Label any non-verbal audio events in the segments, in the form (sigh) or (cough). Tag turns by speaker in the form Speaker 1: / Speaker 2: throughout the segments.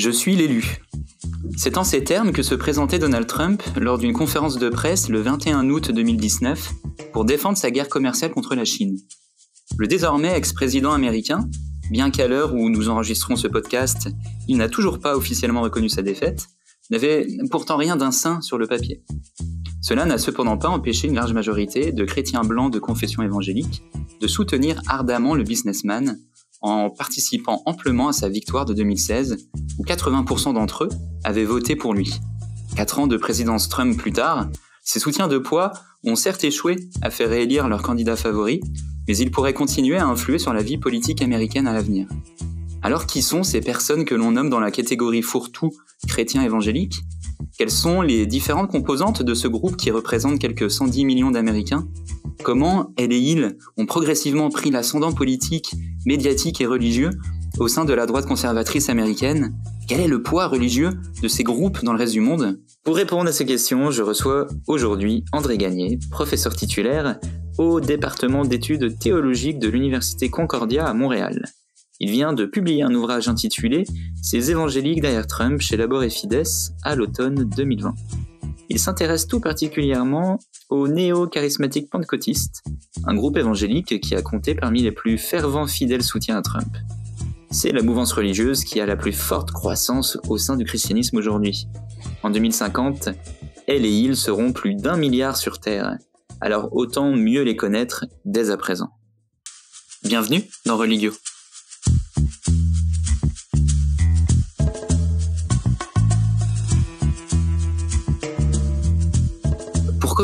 Speaker 1: Je suis l'élu. C'est en ces termes que se présentait Donald Trump lors d'une conférence de presse le 21 août 2019 pour défendre sa guerre commerciale contre la Chine. Le désormais ex-président américain, bien qu'à l'heure où nous enregistrons ce podcast, il n'a toujours pas officiellement reconnu sa défaite, n'avait pourtant rien d'un saint sur le papier. Cela n'a cependant pas empêché une large majorité de chrétiens blancs de confession évangélique de soutenir ardemment le businessman en participant amplement à sa victoire de 2016, où 80% d'entre eux avaient voté pour lui. Quatre ans de présidence Trump plus tard, ces soutiens de poids ont certes échoué à faire réélire leur candidat favori, mais ils pourraient continuer à influer sur la vie politique américaine à l'avenir. Alors qui sont ces personnes que l'on nomme dans la catégorie fourre-tout chrétien évangélique? Quelles sont les différentes composantes de ce groupe qui représente quelques 110 millions d'Américains? Comment elle et il ont progressivement pris l'ascendant politique, médiatique et religieux au sein de la droite conservatrice américaine? Quel est le poids religieux de ces groupes dans le reste du monde? Pour répondre à ces questions, je reçois aujourd'hui André Gagné, professeur titulaire au département d'études théologiques de l'Université Concordia à Montréal. Il vient de publier un ouvrage intitulé Ces évangéliques derrière Trump chez Labor et Fides à l'automne 2020. Il s'intéresse tout particulièrement aux néo-charismatiques pentecôtistes, un groupe évangélique qui a compté parmi les plus fervents fidèles soutiens à Trump. C'est la mouvance religieuse qui a la plus forte croissance au sein du christianisme aujourd'hui. En 2050, elle et il seront plus d'un milliard sur Terre, alors autant mieux les connaître dès à présent. Bienvenue dans Religio.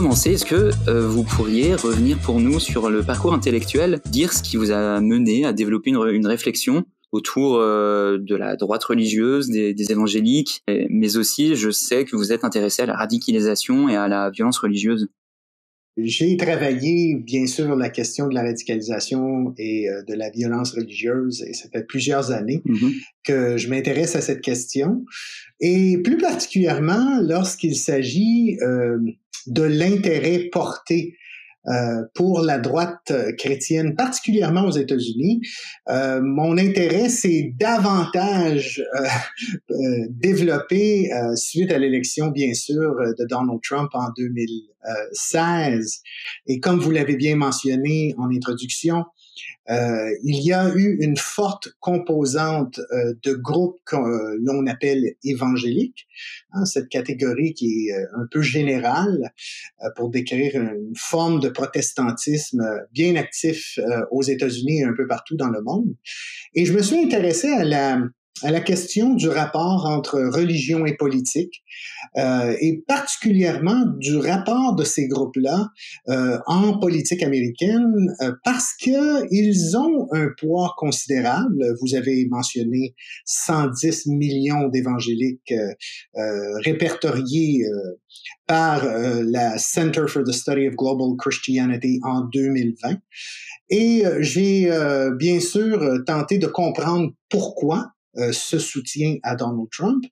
Speaker 1: Commencer, est-ce que euh, vous pourriez revenir pour nous sur le parcours intellectuel, dire ce qui vous a mené à développer une, réflexion autour euh, de la droite religieuse, des, évangéliques, mais aussi je sais que vous êtes intéressé à la radicalisation et à la violence religieuse.
Speaker 2: J'ai travaillé, bien sûr, la question de la radicalisation et euh, de la violence religieuse, et ça fait plusieurs années mm-hmm. que je m'intéresse à cette question. Et plus particulièrement lorsqu'il s'agit de l'intérêt porté euh, pour la droite chrétienne, particulièrement aux États-Unis. Euh, mon intérêt s'est davantage euh, (laughs) développé suite à l'élection, bien sûr, de Donald Trump en 2016. Et comme vous l'avez bien mentionné en introduction, euh, il y a eu une forte composante euh, de groupes que euh, l'on appelle évangéliques, hein, cette catégorie qui est un peu générale pour décrire une forme de protestantisme bien actif aux États-Unis et un peu partout dans le monde. Et je me suis intéressé à la à la question du rapport entre religion et politique, euh, et particulièrement du rapport de ces groupes-là euh, en politique américaine, euh, parce que ils ont un poids considérable. Vous avez mentionné 110 millions d'évangéliques euh, répertoriés par la Center for the Study of Global Christianity en 2020. Et j'ai bien sûr tenté de comprendre pourquoi euh, ce soutien à Donald Trump.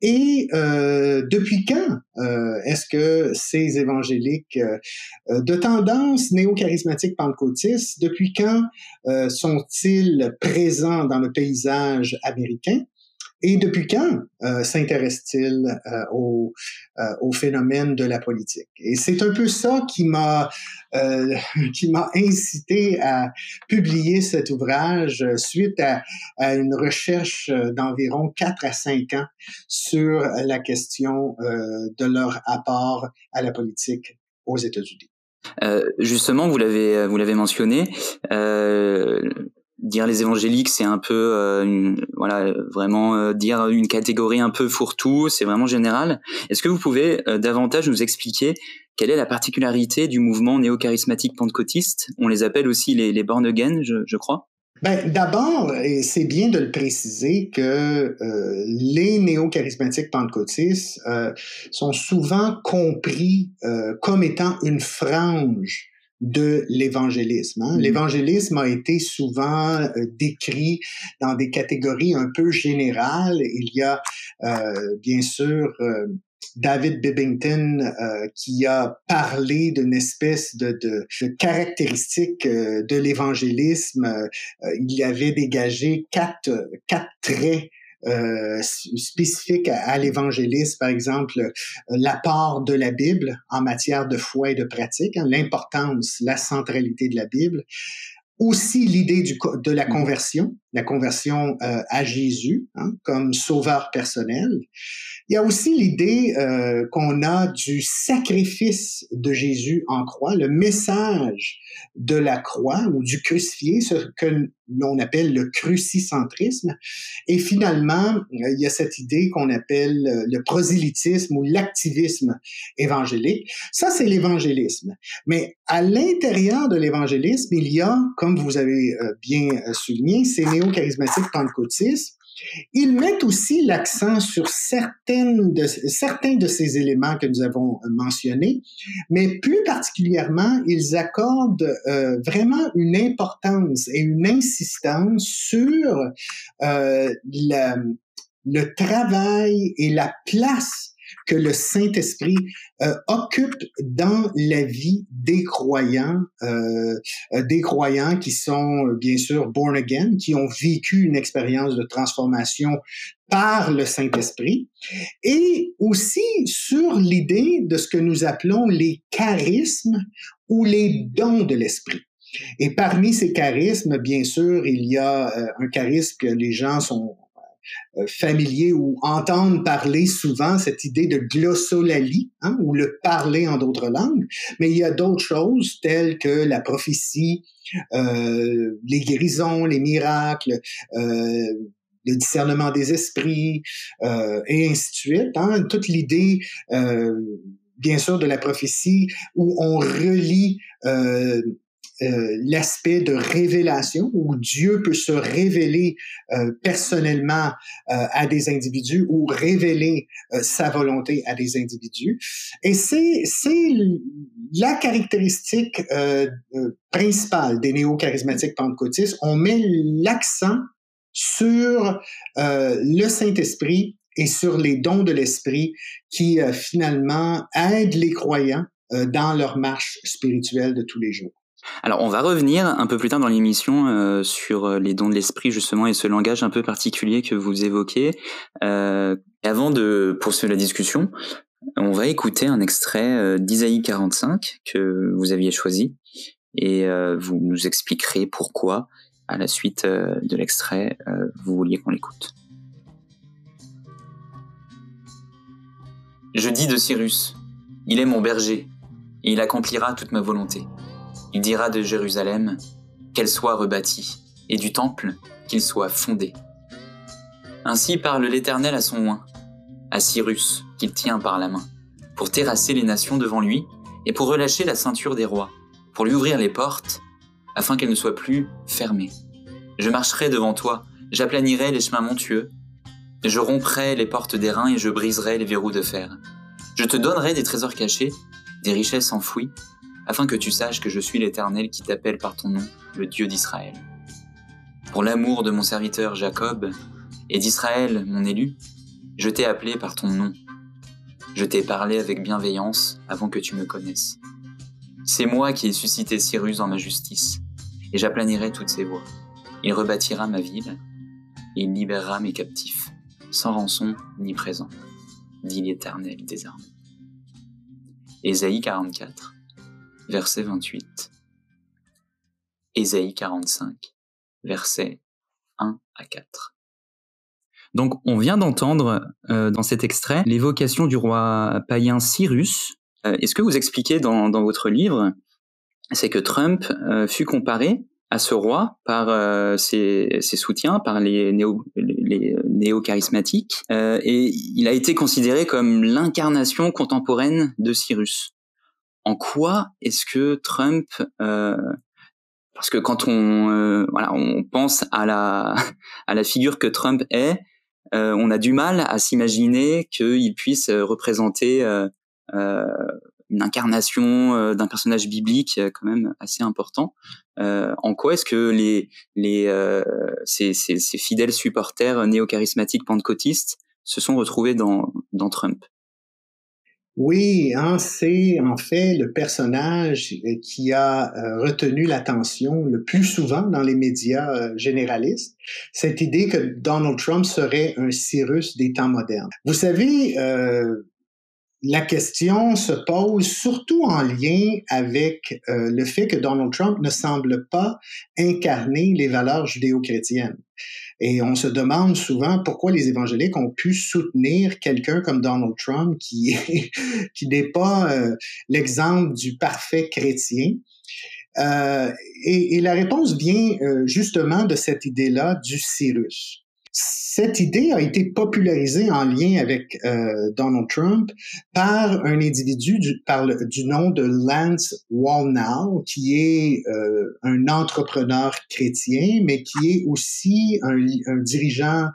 Speaker 2: Et euh, depuis quand euh, est-ce que ces évangéliques de tendance néo-charismatique pentecôtiste, depuis quand sont-ils présents dans le paysage américain? Et depuis quand euh, s'intéresse-t-il euh, au, euh, au, phénomène de la politique? Et c'est un peu ça qui m'a euh, (laughs) qui m'a incité à publier cet ouvrage suite à, une recherche d'environ 4 à 5 ans sur la question de leur apport à la politique aux États-Unis.
Speaker 1: Euh, justement, vous l'avez vous l'avez mentionné, dire les évangéliques, c'est un peu, euh, voilà, vraiment euh, dire une catégorie un peu fourre-tout, c'est vraiment général. Est-ce que vous pouvez euh, davantage nous expliquer quelle est la particularité du mouvement néo-charismatique pentecôtiste? On les appelle aussi les, les born again, je, je crois.
Speaker 2: Ben, d'abord, c'est bien de le préciser que les néo-charismatiques pentecôtistes sont souvent compris comme étant une frange de l'évangélisme. Hein. Mm-hmm. L'évangélisme a été souvent euh, décrit dans des catégories un peu générales. Il y a euh, bien sûr euh, David Bibbington qui a parlé d'une espèce de, de, de caractéristique de l'évangélisme. il y avait dégagé quatre, quatre traits spécifiques à, à l'évangélisme, par exemple l'apport de la Bible en matière de foi et de pratique, hein, l'importance, la centralité de la Bible, aussi l'idée de la mmh. conversion, la conversion euh, à Jésus hein, comme sauveur personnel. Il y a aussi l'idée euh, qu'on a du sacrifice de Jésus en croix, le message de la croix ou du crucifié, ce que l'on appelle le crucicentrisme. Et finalement, euh, il y a cette idée qu'on appelle le prosélytisme ou l'activisme évangélique. Ça, c'est l'évangélisme. Mais à l'intérieur de l'évangélisme, il y a, comme vous avez bien souligné, ces néo-charismatiques pentecôtistes ils mettent aussi l'accent sur certaines de, certains de ces éléments que nous avons mentionnés, mais plus particulièrement, ils accordent euh, vraiment une importance et une insistance sur euh, le travail et la place que le Saint-Esprit euh, occupe dans la vie des croyants, euh, euh, des croyants qui sont bien sûr born again, qui ont vécu une expérience de transformation par le Saint-Esprit, et aussi sur l'idée de ce que nous appelons les charismes ou les dons de l'Esprit. Et parmi ces charismes, bien sûr, il y a un charisme que les gens sont euh, familier ou entendre parler souvent cette idée de glossolalie, hein, ou le parler en d'autres langues, mais il y a d'autres choses telles que la prophétie, euh, les guérisons, les miracles, euh, le discernement des esprits, euh, et ainsi de suite. Hein, toute l'idée, euh, bien sûr, de la prophétie où on relie euh, euh, l'aspect de révélation où Dieu peut se révéler euh, personnellement euh, à des individus ou révéler sa volonté à des individus. Et c'est c'est la caractéristique principale des néo-charismatiques pentecôtistes. On met l'accent sur le Saint-Esprit et sur les dons de l'Esprit qui finalement aident les croyants dans leur marche spirituelle de tous les jours.
Speaker 1: Alors, on va revenir un peu plus tard dans l'émission euh, sur euh, les dons de l'esprit, justement, et ce langage un peu particulier que vous évoquez. Euh, avant de poursuivre la discussion, on va écouter un extrait d'Isaïe 45 que vous aviez choisi, et vous nous expliquerez pourquoi, à la suite de l'extrait, vous vouliez qu'on l'écoute. Je dis de Cyrus, il est mon berger, et il accomplira toute ma volonté. Il dira de Jérusalem qu'elle soit rebâtie, et du temple qu'il soit fondé. Ainsi parle l'Éternel à son oint, à Cyrus, qu'il tient par la main, pour terrasser les nations devant lui, et pour relâcher la ceinture des rois, pour lui ouvrir les portes, afin qu'elles ne soient plus fermées. Je marcherai devant toi, j'aplanirai les chemins montueux, je romprai les portes d'airain et je briserai les verrous de fer. Je te donnerai des trésors cachés, des richesses enfouies, afin que tu saches que je suis l'Éternel qui t'appelle par ton nom, le Dieu d'Israël. Pour l'amour de mon serviteur Jacob et d'Israël, mon élu, je t'ai appelé par ton nom. Je t'ai parlé avec bienveillance avant que tu me connaisses. C'est moi qui ai suscité Cyrus en ma justice, et j'aplanirai toutes ses voies. Il rebâtira ma ville, et il libérera mes captifs, sans rançon ni présent, dit l'Éternel des armées. Ésaïe 44 verset 28. Ésaïe 45, versets 1 à 4. Donc on vient d'entendre euh, dans cet extrait l'évocation du roi païen Cyrus. Euh, et ce que vous expliquez dans, dans votre livre, c'est que Trump euh, fut comparé à ce roi par ses, soutiens, par les néo-charismatiques, et il a été considéré comme l'incarnation contemporaine de Cyrus en quoi est-ce que Trump euh, parce que quand on euh, voilà on pense à la (laughs) à la figure que Trump est euh, on a du mal à s'imaginer qu'il puisse représenter une incarnation d'un personnage biblique quand même assez important. en quoi est-ce que les les ces, ces, fidèles supporters néo-charismatiques pentecôtistes se sont retrouvés dans dans Trump?
Speaker 2: Oui, hein, c'est en fait le personnage euh, qui a euh, retenu l'attention le plus souvent dans les médias euh, généralistes, cette idée que Donald Trump serait un Cyrus des temps modernes. Vous savez, la question se pose surtout en lien avec le fait que Donald Trump ne semble pas incarner les valeurs judéo-chrétiennes. Et on se demande souvent pourquoi les évangéliques ont pu soutenir quelqu'un comme Donald Trump qui (laughs) qui n'est pas euh, l'exemple du parfait chrétien. Euh, et, la réponse vient euh, justement de cette idée-là du Cyrus. Cette idée a été popularisée en lien avec euh, Donald Trump par un individu du, par le, du nom de Lance Wallnau, qui est euh, un entrepreneur chrétien, mais qui est aussi un, un dirigeant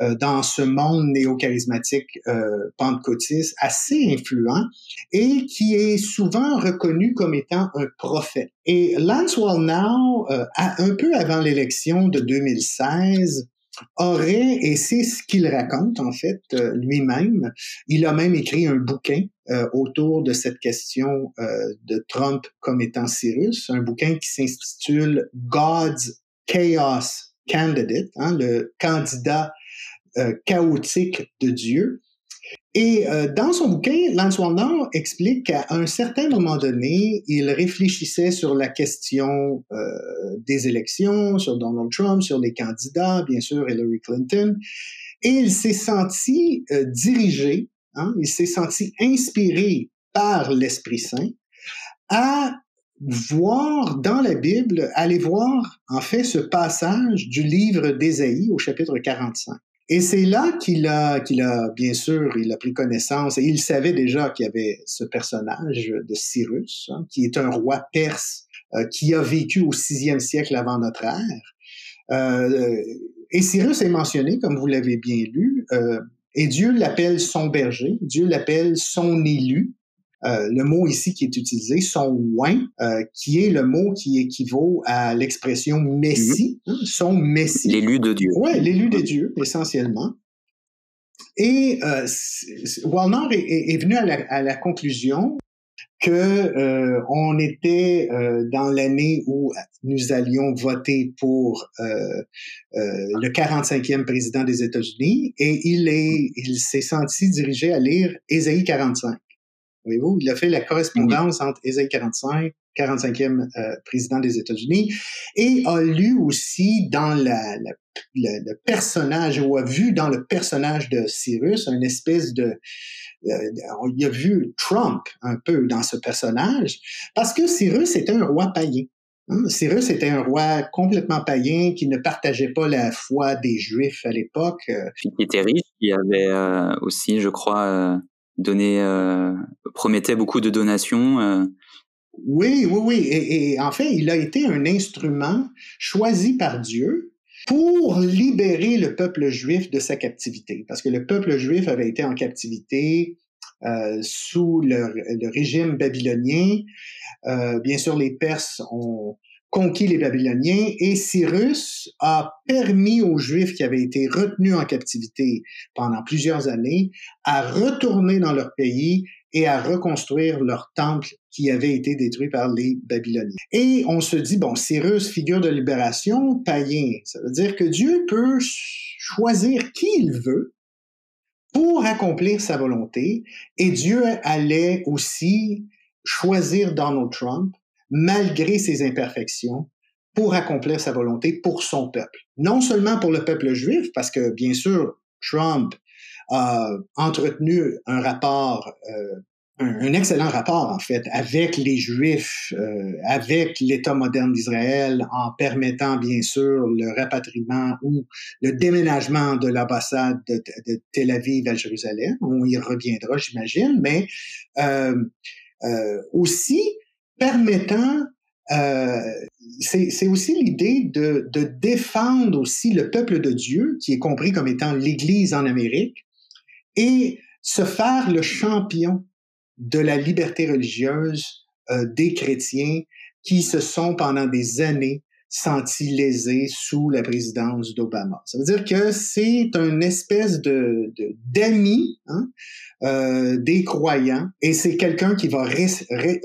Speaker 2: euh, dans ce monde néo-charismatique euh, pentecôtiste assez influent et qui est souvent reconnu comme étant un prophète. Et Lance Wallnau, euh, un peu avant l'élection de 2016, aurait, et c'est ce qu'il raconte en fait euh, lui-même, il a même écrit un bouquin euh, autour de cette question euh, de Trump comme étant Cyrus, un bouquin qui s'intitule God's Chaos Candidate, hein, le candidat chaotique de Dieu. Et euh, dans son bouquin, Lance explique qu'à un certain moment donné, il réfléchissait sur la question euh, des élections, sur Donald Trump, sur les candidats, bien sûr Hillary Clinton, et il s'est senti euh, dirigé, hein, il s'est senti inspiré par l'Esprit Saint à voir dans la Bible, aller voir en fait ce passage du livre d'Ésaïe au chapitre 45. Et c'est là qu'il a, qu'il a, bien sûr, il a pris connaissance, et il savait déjà qu'il y avait ce personnage de Cyrus, hein, qui est un roi perse euh, qui a vécu au sixième siècle avant notre ère. Euh, et Cyrus est mentionné, comme vous l'avez bien lu, euh, et Dieu l'appelle son berger, Dieu l'appelle son élu, euh, le mot ici qui est utilisé, son oin, euh, qui est le mot qui équivaut à l'expression messie, mhm. hein, son messie.
Speaker 1: L'élu de Dieu.
Speaker 2: Oui, l'élu de Dieu, essentiellement. Et euh, Wallner est, est, venu à la, à la conclusion que euh, on était euh, dans l'année où nous allions voter pour euh, le 45e président des États-Unis et il est il s'est senti dirigé à lire Ésaïe 45 il a fait la correspondance entre Ésaïe 45, 45e euh, président des États-Unis, et a lu aussi dans la, le, personnage, ou a vu dans le personnage de Cyrus une espèce de, euh, il a vu Trump un peu dans ce personnage, parce que Cyrus était un roi païen. Hein? Cyrus était un roi complètement païen qui ne partageait pas la foi des Juifs à l'époque. Euh.
Speaker 1: Qui était riche, qui avait aussi, je crois, donner, euh, promettait beaucoup de donations. Euh.
Speaker 2: Oui, oui, oui. Et, et, en fait, il a été un instrument choisi par Dieu pour libérer le peuple juif de sa captivité. Parce que le peuple juif avait été en captivité euh, sous le, le, régime babylonien. Euh, bien sûr, les Perses ont conquis les Babyloniens et Cyrus a permis aux Juifs qui avaient été retenus en captivité pendant plusieurs années à retourner dans leur pays et à reconstruire leur temple qui avait été détruit par les Babyloniens. Et on se dit, bon, Cyrus, figure de libération, païen. Ça veut dire que Dieu peut choisir qui il veut pour accomplir sa volonté et Dieu allait aussi choisir Donald Trump malgré ses imperfections, pour accomplir sa volonté pour son peuple. Non seulement pour le peuple juif, parce que bien sûr, Trump a entretenu un rapport, euh, un, excellent rapport en fait, avec les Juifs, euh, avec l'État moderne d'Israël, en permettant bien sûr le rapatriement ou le déménagement de l'ambassade de, Tel Aviv à Jérusalem. On y reviendra, j'imagine, mais euh, euh aussi permettant euh, c'est aussi l'idée de, de, défendre aussi le peuple de Dieu, qui est compris comme étant l'Église en Amérique, et se faire le champion de la liberté religieuse euh, des chrétiens qui se sont pendant des années senti lésé sous la présidence d'Obama. Ça veut dire que c'est une espèce de d'ami hein, euh, des croyants et c'est quelqu'un qui va restaurer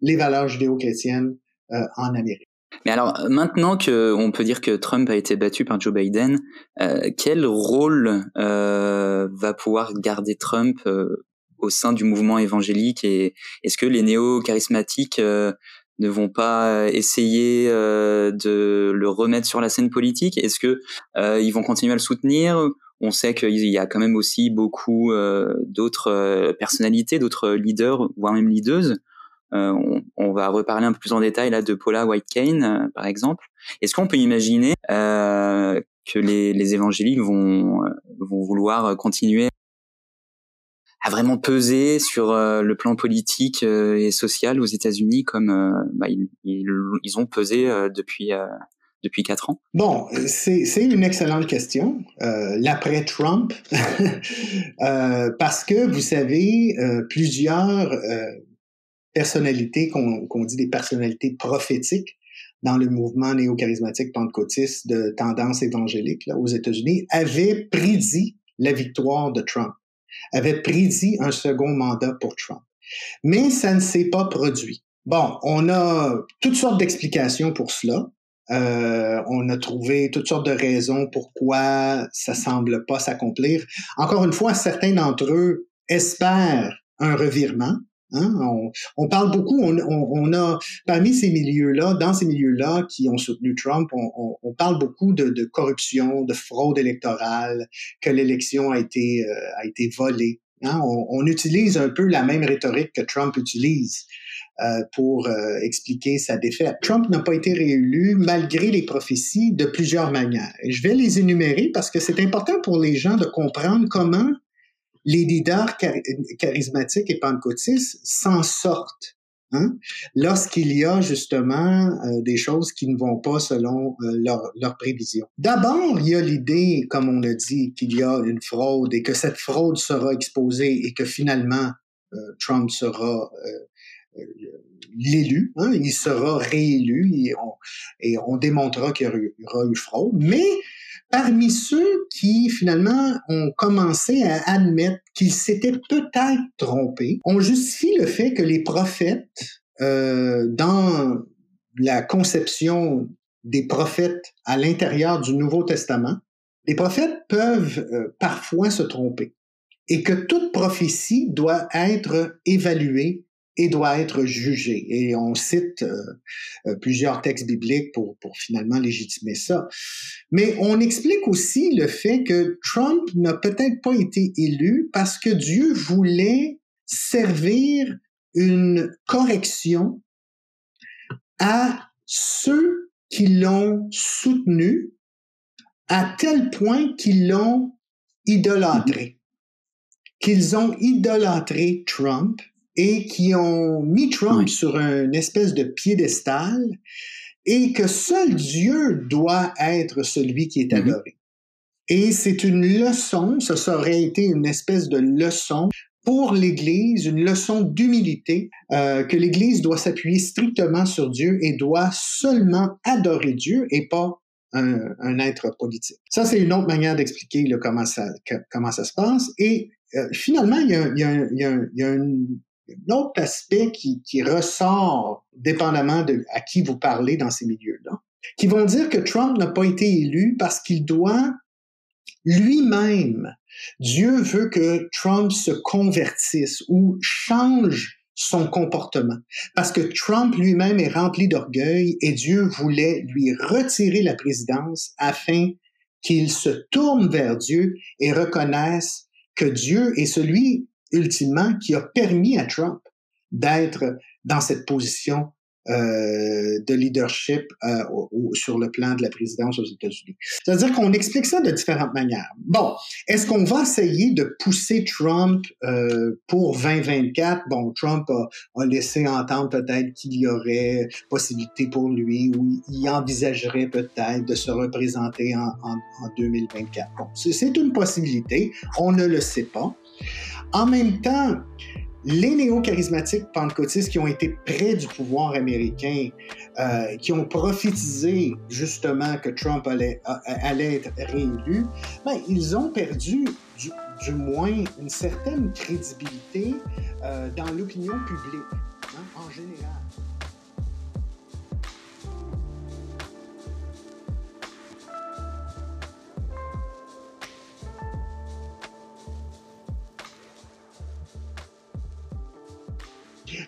Speaker 2: les valeurs judéo-chrétiennes euh, en Amérique.
Speaker 1: Mais alors maintenant que on peut dire que Trump a été battu par Joe Biden, euh, quel rôle euh, va pouvoir garder Trump euh, au sein du mouvement évangélique et est-ce que les néo-charismatiques euh, ne vont pas essayer euh, de le remettre sur la scène politique? Est-ce que euh, ils vont continuer à le soutenir? On sait qu'il y a quand même aussi beaucoup d'autres personnalités, d'autres leaders, voire même leaders. On, on, va reparler un peu plus en détail là de Paula White par exemple. Est-ce qu'on peut imaginer que les, les évangéliques vont, vont vouloir continuer a vraiment pesé sur euh, le plan politique euh, et social aux États-Unis comme euh, bah, ils, ils, ont pesé depuis depuis quatre ans
Speaker 2: Bon, c'est une excellente question. L'après Trump, (laughs) parce que vous savez, plusieurs personnalités qu'on dit des personnalités prophétiques dans le mouvement néo-charismatique pentecôtiste de tendance évangélique là, aux États-Unis avaient prédit la victoire de Trump avait prédit un second mandat pour Trump. Mais ça ne s'est pas produit. Bon, on a toutes sortes d'explications pour cela. Euh, on a trouvé toutes sortes de raisons pourquoi ça semble pas s'accomplir. Encore une fois, certains d'entre eux espèrent un revirement. Hein? On, parle beaucoup, on, a parmi ces milieux-là, dans ces milieux-là qui ont soutenu Trump, on, parle beaucoup de, corruption, de fraude électorale, que l'élection a été euh, a été volée. Hein? On, utilise un peu la même rhétorique que Trump utilise. Euh, pour euh, expliquer sa défaite. Trump n'a pas été réélu malgré les prophéties de plusieurs manières. Je vais les énumérer parce que c'est important pour les gens de comprendre comment les leaders charismatiques et pentecôtistes s'en sortent. Hein? Lorsqu'il y a justement euh, des choses qui ne vont pas selon euh, leurs leur prévisions. D'abord, il y a l'idée, comme on a dit, qu'il y a une fraude et que cette fraude sera exposée et que finalement euh, Trump sera l'élu, hein? il sera réélu et on, et on démontrera qu'il y aura eu fraude. Mais parmi ceux qui finalement ont commencé à admettre qu'ils s'étaient peut-être trompés, on justifie le fait que les prophètes, euh, dans la conception des prophètes à l'intérieur du Nouveau Testament, les prophètes peuvent euh, parfois se tromper et que toute prophétie doit être évaluée et doit être jugé. Et on cite euh, euh, plusieurs textes bibliques pour, pour finalement légitimer ça. Mais on explique aussi le fait que Trump n'a peut-être pas été élu parce que Dieu voulait servir une correction à ceux qui l'ont soutenu à tel point qu'ils l'ont idolâtré, qu'ils ont idolâtré Trump et qui ont mis Trump sur une espèce de piédestal et que seul Dieu doit être celui qui est mm-hmm. adoré. Et c'est une leçon, ça aurait été une espèce de leçon pour l'Église, une leçon d'humilité, euh, que l'Église doit s'appuyer strictement sur Dieu et doit seulement adorer Dieu et pas un, être politique. Ça, c'est une autre manière d'expliquer comment, ça, comment ça se passe. Et euh, finalement, il y a, il y a, il y a, il y a une, un autre aspect qui, qui ressort, dépendamment de à qui vous parlez dans ces milieux-là, qui vont dire que Trump n'a pas été élu parce qu'il doit lui-même, Dieu veut que Trump se convertisse ou change son comportement. Parce que Trump lui-même est rempli d'orgueil et Dieu voulait lui retirer la présidence afin qu'il se tourne vers Dieu et reconnaisse que Dieu est celui ultimement, qui a permis à Trump d'être dans cette position euh, de leadership euh, sur le plan de la présidence aux États-Unis. C'est-à-dire qu'on explique ça de différentes manières. Bon, est-ce qu'on va essayer de pousser Trump euh, pour 2024? Bon, Trump a, laissé entendre peut-être qu'il y aurait possibilité pour lui ou il envisagerait peut-être de se représenter en, en, en 2024. Bon, c'est une possibilité, on ne le sait pas. En même temps, les néo-charismatiques pentecôtistes qui ont été près du pouvoir américain, euh, qui ont prophétisé justement que Trump allait, allait être réélu, ben, ils ont perdu du, moins une certaine crédibilité euh, dans l'opinion publique hein, en général.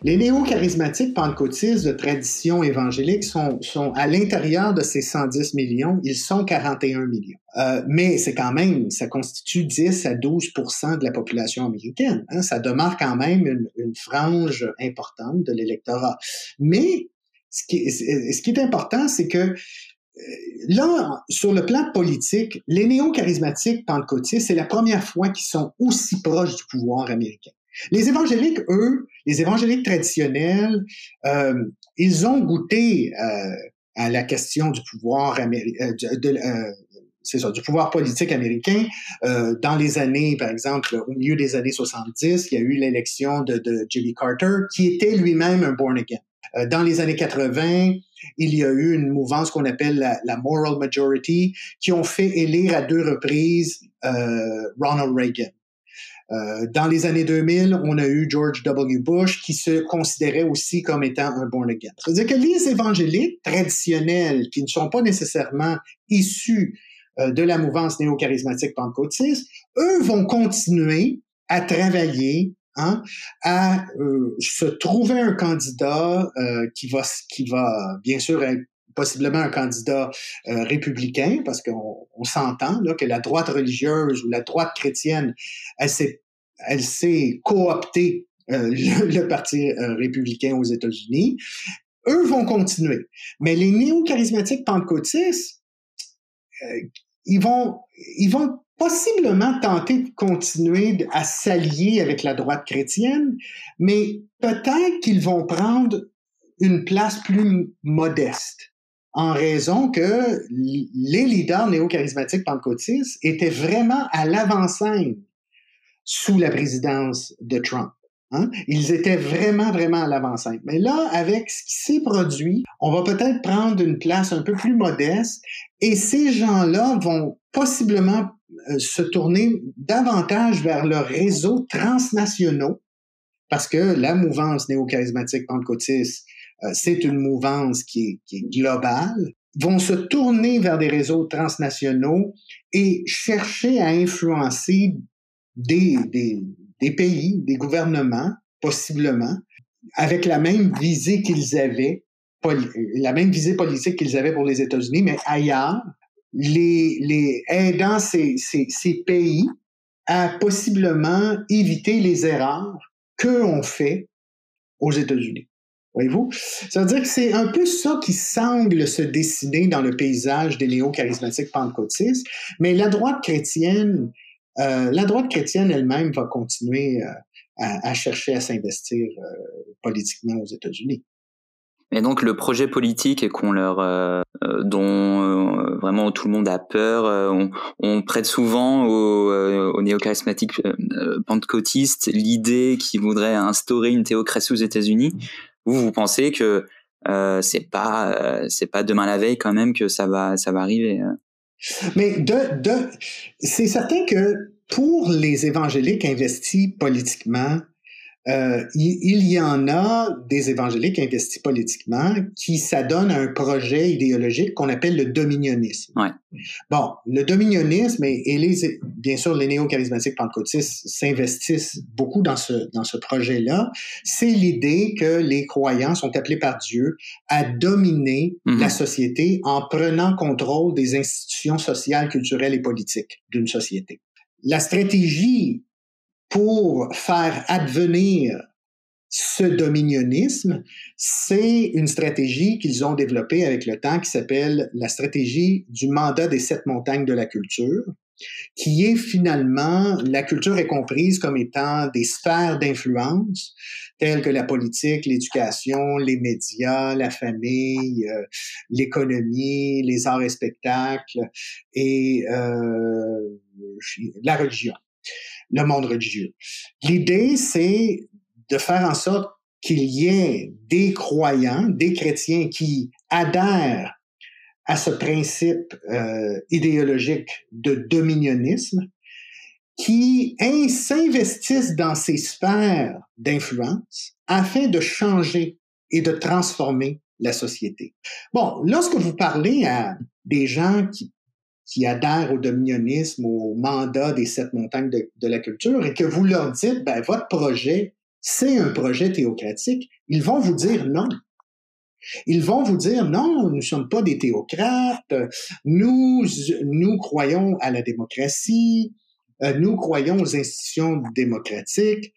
Speaker 2: Les néo-charismatiques pentecôtistes de tradition évangélique sont, à l'intérieur de ces 110 millions, ils sont 41 millions. Euh, mais c'est quand même, ça constitue 10 à 12% de la population américaine. Hein. Ça demeure quand même une, une frange importante de l'électorat. Mais ce qui, ce qui est important, c'est que euh, Là, sur le plan politique, les néo-charismatiques pentecôtistes, c'est la première fois qu'ils sont aussi proches du pouvoir américain. Les évangéliques, eux, les évangéliques traditionnels, euh, ils ont goûté euh, à la question du pouvoir américain, euh, de, c'est ça, du pouvoir politique américain. dans les années, par exemple, au milieu des années 70, il y a eu l'élection de, de, Jimmy Carter, qui était lui-même un born again. dans les années 80, il y a eu une mouvance qu'on appelle la, la, moral majority, qui ont fait élire à deux reprises Ronald Reagan. Euh, dans les années 2000, on a eu George W. Bush qui se considérait aussi comme étant un born again. C'est-à-dire que les évangéliques traditionnels qui ne sont pas nécessairement issus euh, de la mouvance néo-charismatique pentecôtiste, eux vont continuer à travailler hein, à euh, se trouver un candidat qui va qui va bien sûr être possiblement un candidat euh, républicain, parce qu'on s'entend que la droite religieuse ou la droite chrétienne, elle s'est, elle s'est cooptée euh, le, (laughs) Parti euh, républicain aux États-Unis. Eux vont continuer. Mais les néo-charismatiques pentecôtistes, ils vont, ils vont possiblement tenter de continuer à s'allier avec la droite chrétienne, mais peut-être qu'ils vont prendre une place plus modeste en raison que les leaders néo-charismatiques pentecôtistes étaient vraiment à l'avant-scène sous la présidence de Trump. Hein? Ils étaient vraiment, vraiment à l'avant-scène. Mais là, avec ce qui s'est produit, on va peut-être prendre une place un peu plus modeste et ces gens-là vont possiblement euh, se tourner davantage vers le réseau transnationaux parce que la mouvance néo-charismatique pentecôtiste c'est une mouvance qui est, globale, vont se tourner vers des réseaux transnationaux et chercher à influencer des, pays, des gouvernements, possiblement, avec la même visée qu'ils avaient, la même visée politique qu'ils avaient pour les États-Unis, mais ailleurs, les, aidant ces pays à possiblement éviter les erreurs qu'eux ont fait aux États-Unis. Voyez-vous? Ça veut dire que c'est un peu ça qui semble se dessiner dans le paysage des néo-charismatiques pentecôtistes, mais la droite chrétienne, euh, la droite chrétienne elle-même va continuer euh, à, chercher à s'investir euh, politiquement aux États-Unis.
Speaker 1: Et donc le projet politique qu'on leur, dont vraiment tout le monde a peur, on, prête souvent aux, aux néo-charismatiques pentecôtistes l'idée qu'ils voudraient instaurer une théocratie aux États-Unis. Vous, vous pensez que euh, c'est pas euh, c'est pas demain la veille quand même que ça va ça va arriver. Hein?
Speaker 2: Mais de, de c'est certain que pour les évangéliques investis politiquement, euh, il, y en a des évangéliques investis politiquement qui s'adonnent à un projet idéologique qu'on appelle le dominionnisme.
Speaker 1: Ouais.
Speaker 2: Bon, le dominionnisme et, les, bien sûr les néo-charismatiques pentecôtistes s'investissent beaucoup dans ce, dans ce projet-là. C'est l'idée que les croyants sont appelés par Dieu à dominer mm-hmm. la société en prenant contrôle des institutions sociales, culturelles et politiques d'une société. La stratégie pour faire advenir ce dominionnisme, c'est une stratégie qu'ils ont développée avec le temps qui s'appelle la stratégie du mandat des sept montagnes de la culture, qui est finalement, la culture est comprise comme étant des sphères d'influence telles que la politique, l'éducation, les médias, la famille, euh, l'économie, les arts et spectacles et euh, la religion le monde religieux. L'idée, c'est de faire en sorte qu'il y ait des croyants, des chrétiens qui adhèrent à ce principe euh, idéologique de dominionnisme, qui s'investissent dans ces sphères d'influence afin de changer et de transformer la société. Bon, lorsque vous parlez à des gens qui, qui adhèrent au dominionnisme, au mandat des sept montagnes de, la culture, et que vous leur dites, ben, votre projet, c'est un projet théocratique, ils vont vous dire non. Ils vont vous dire non, nous ne sommes pas des théocrates, nous, nous croyons à la démocratie, euh, nous croyons aux institutions démocratiques.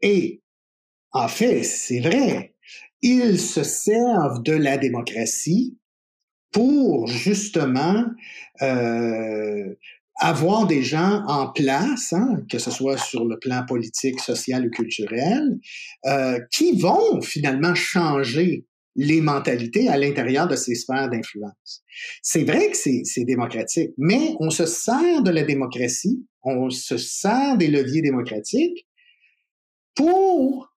Speaker 2: Et en fait, c'est vrai, ils se servent de la démocratie pour justement euh, avoir des gens en place, hein, que ce soit sur le plan politique, social ou culturel, euh, qui vont finalement changer les mentalités à l'intérieur de ces sphères d'influence. C'est vrai que c'est démocratique, mais on se sert de la démocratie, on se sert des leviers démocratiques pour,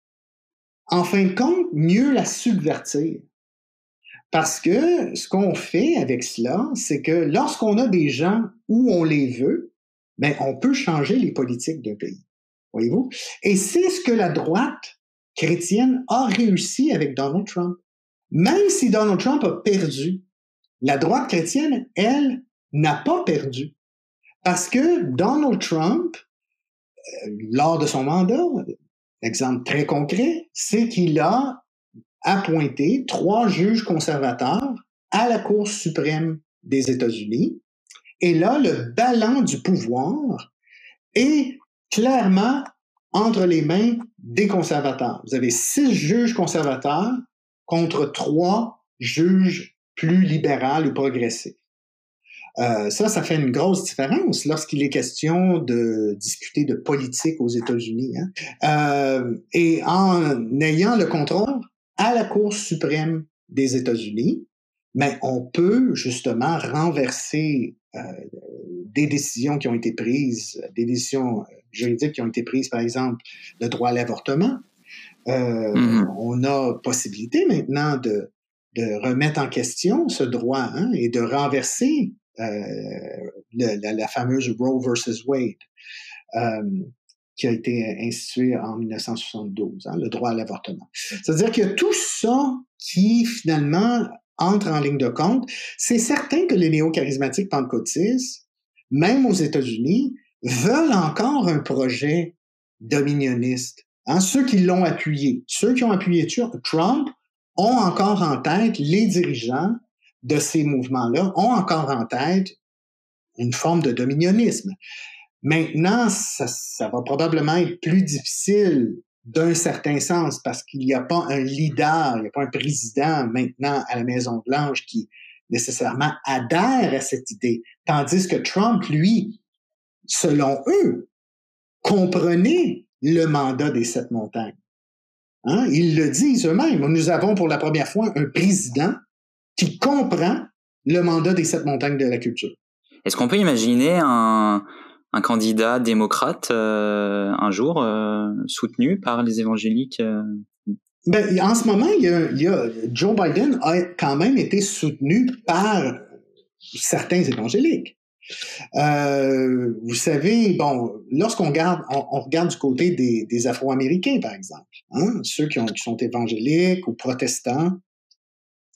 Speaker 2: en fin de compte, mieux la subvertir. Parce que ce qu'on fait avec cela, c'est que lorsqu'on a des gens où on les veut, ben, on peut changer les politiques d'un pays. Voyez-vous? Et c'est ce que la droite chrétienne a réussi avec Donald Trump. Même si Donald Trump a perdu, la droite chrétienne, elle, n'a pas perdu. Parce que Donald Trump, euh, lors de son mandat, exemple très concret, c'est qu'il a appointé trois juges conservateurs à la Cour suprême des États-Unis. Et là, le ballon du pouvoir est clairement entre les mains des conservateurs. Vous avez six juges conservateurs contre trois juges plus libéraux ou progressifs. Euh, ça, ça fait une grosse différence lorsqu'il est question de discuter de politique aux États-Unis. Hein. Euh, et en ayant le contrôle à la Cour suprême des États-Unis, mais on peut justement renverser euh, des décisions qui ont été prises, des décisions juridiques qui ont été prises, par exemple, le droit à l'avortement, euh, mm-hmm. On a possibilité maintenant de, de remettre en question ce droit hein, et de renverser euh, la, la, fameuse Roe versus Wade. Qui a été institué en 1972, hein, le droit à l'avortement. C'est-à-dire qu'il y a tout ça qui finalement entre en ligne de compte. C'est certain que les néo-charismatiques pentecôtistes, même aux États-Unis, veulent encore un projet dominioniste. Hein, ceux qui l'ont appuyé, ceux qui ont appuyé Trump ont encore en tête, les dirigeants de ces mouvements-là ont encore en tête une forme de dominionnisme. Maintenant, ça, ça va probablement être plus difficile d'un certain sens parce qu'il n'y a pas un leader, il n'y a pas un président maintenant à la Maison-Blanche qui nécessairement adhère à cette idée. Tandis que Trump, lui, selon eux, comprenait le mandat des sept montagnes. Hein? Ils le disent eux-mêmes. Nous avons pour la première fois un président qui comprend le mandat des sept montagnes de la culture.
Speaker 1: Est-ce qu'on peut imaginer un, un candidat démocrate euh, un jour euh, soutenu par les évangéliques euh?
Speaker 2: ben, En ce moment, il y, a, Joe Biden a quand même été soutenu par certains évangéliques. Vous savez, bon, lorsqu'on regarde, on, regarde du côté des, Afro-Américains, par exemple, hein, ceux qui, ont, qui, sont évangéliques ou protestants,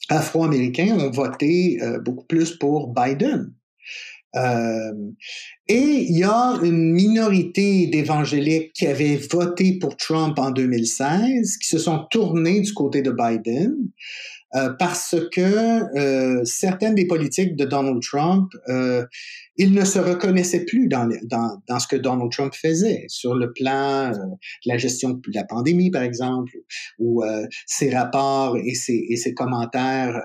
Speaker 2: Afro-Américains ont voté beaucoup plus pour Biden. Euh, et il y a une minorité d'évangéliques qui avaient voté pour Trump en 2016, qui se sont tournés du côté de Biden. Euh, parce que euh, certaines des politiques de Donald Trump, euh, il ne se reconnaissait plus dans, dans, dans, ce que Donald Trump faisait sur le plan de la gestion de la pandémie, par exemple, ou ses rapports et ses, et ses commentaires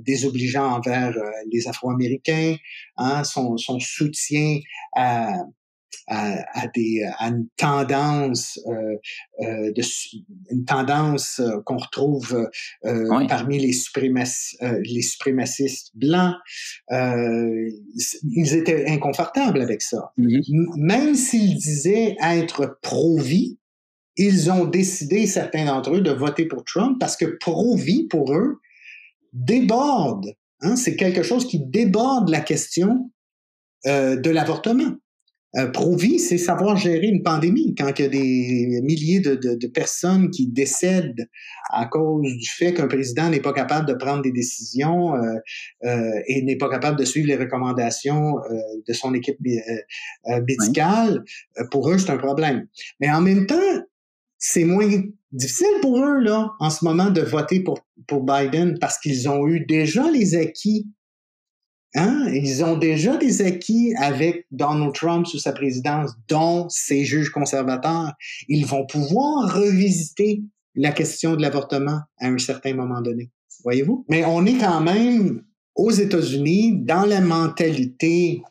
Speaker 2: désobligeants envers les Afro-Américains, hein, son, son soutien à, à, des, à une tendance, euh, euh, de, une tendance euh, qu'on retrouve euh, parmi les, suprémacistes, euh, les suprémacistes blancs. ils étaient inconfortables avec ça. Mm-hmm. Même s'ils disaient être pro-vie, ils ont décidé, certains d'entre eux, de voter pour Trump parce que pro-vie, pour eux, déborde. Hein, c'est quelque chose qui déborde la question euh, de l'avortement. Euh, Pro-vie, c'est savoir gérer une pandémie. Quand il y a des milliers de, personnes qui décèdent à cause du fait qu'un président n'est pas capable de prendre des décisions euh, euh, et n'est pas capable de suivre les recommandations euh, de son équipe euh, médicale, pour eux, c'est un problème. Mais en même temps, c'est moins difficile pour eux, là, en ce moment, de voter pour, pour Biden parce qu'ils ont eu déjà les acquis Hein? Ils ont déjà des acquis avec Donald Trump sous sa présidence, dont ces juges conservateurs. Ils vont pouvoir revisiter la question de l'avortement à un certain moment donné. Voyez-vous? Mais on est quand même aux États-Unis dans la mentalité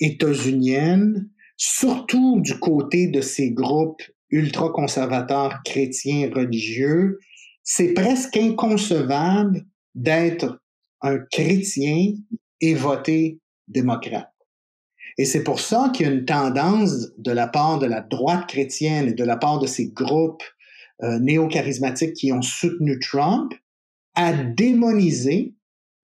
Speaker 2: états-unienne, surtout du côté de ces groupes ultra-conservateurs chrétiens religieux. C'est presque inconcevable d'être un chrétien et voter démocrate. Et c'est pour ça qu'il y a une tendance de la part de la droite chrétienne et de la part de ces groupes euh, néo-charismatiques qui ont soutenu Trump à démoniser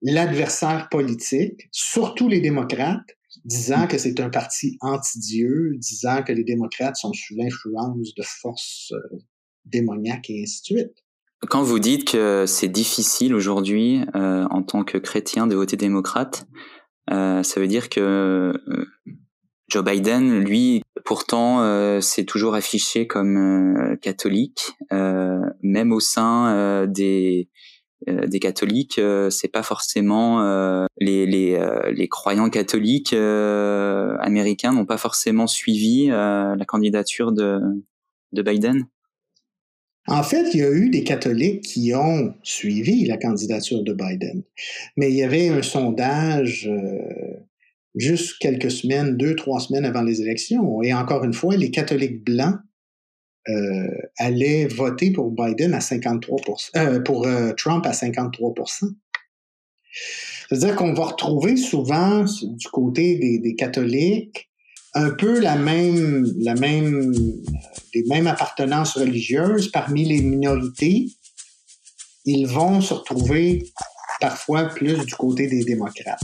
Speaker 2: l'adversaire politique, surtout les démocrates, disant que c'est un parti anti-Dieu, disant que les démocrates sont sous l'influence de forces euh, démoniaques et ainsi de suite.
Speaker 1: Quand vous dites que c'est difficile aujourd'hui euh, en tant que chrétien de voter démocrate, euh, ça veut dire que euh, Joe Biden, lui, pourtant, euh, s'est toujours affiché comme euh, catholique, même au sein des des catholiques, c'est pas forcément les les, les croyants catholiques américains n'ont pas forcément suivi la candidature de de Biden.
Speaker 2: En fait, il y a eu des catholiques qui ont suivi la candidature de Biden, mais il y avait un sondage euh, juste quelques semaines, deux, trois semaines avant les élections, et encore une fois, les catholiques blancs euh, allaient voter pour Biden à 53% euh, pour euh, Trump à 53% C'est-à-dire qu'on va retrouver souvent du côté des, des catholiques un peu la même, la même, les mêmes appartenances religieuses parmi les minorités, ils vont se retrouver parfois plus du côté des démocrates.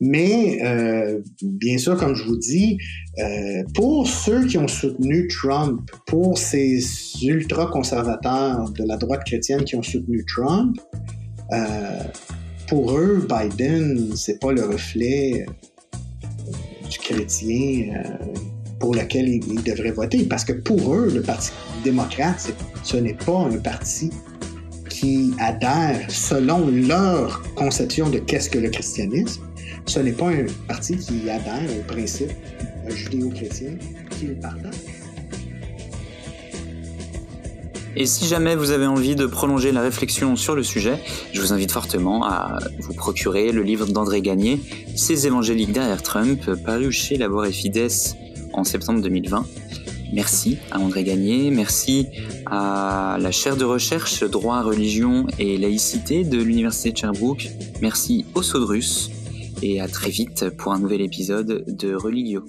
Speaker 2: Mais euh, bien sûr, comme je vous dis, euh, pour ceux qui ont soutenu Trump, pour ces ultra-conservateurs de la droite chrétienne qui ont soutenu Trump, euh, pour eux, Biden, c'est pas le reflet du chrétien euh, pour lequel ils, devraient voter. Parce que pour eux, le Parti démocrate, ce n'est pas un parti qui adhère selon leur conception de qu'est-ce que le christianisme. Ce n'est pas un parti qui adhère au principe judéo-chrétien qu'ils partagent.
Speaker 1: Et si jamais vous avez envie de prolonger la réflexion sur le sujet, je vous invite fortement à vous procurer le livre d'André Gagné, Ces évangéliques derrière Trump, paru chez Labor et Fides en septembre 2020. Merci à André Gagné, merci à la chaire de recherche droit, religion et laïcité de l'Université de Sherbrooke, merci au Sodrus et à très vite pour un nouvel épisode de Religio.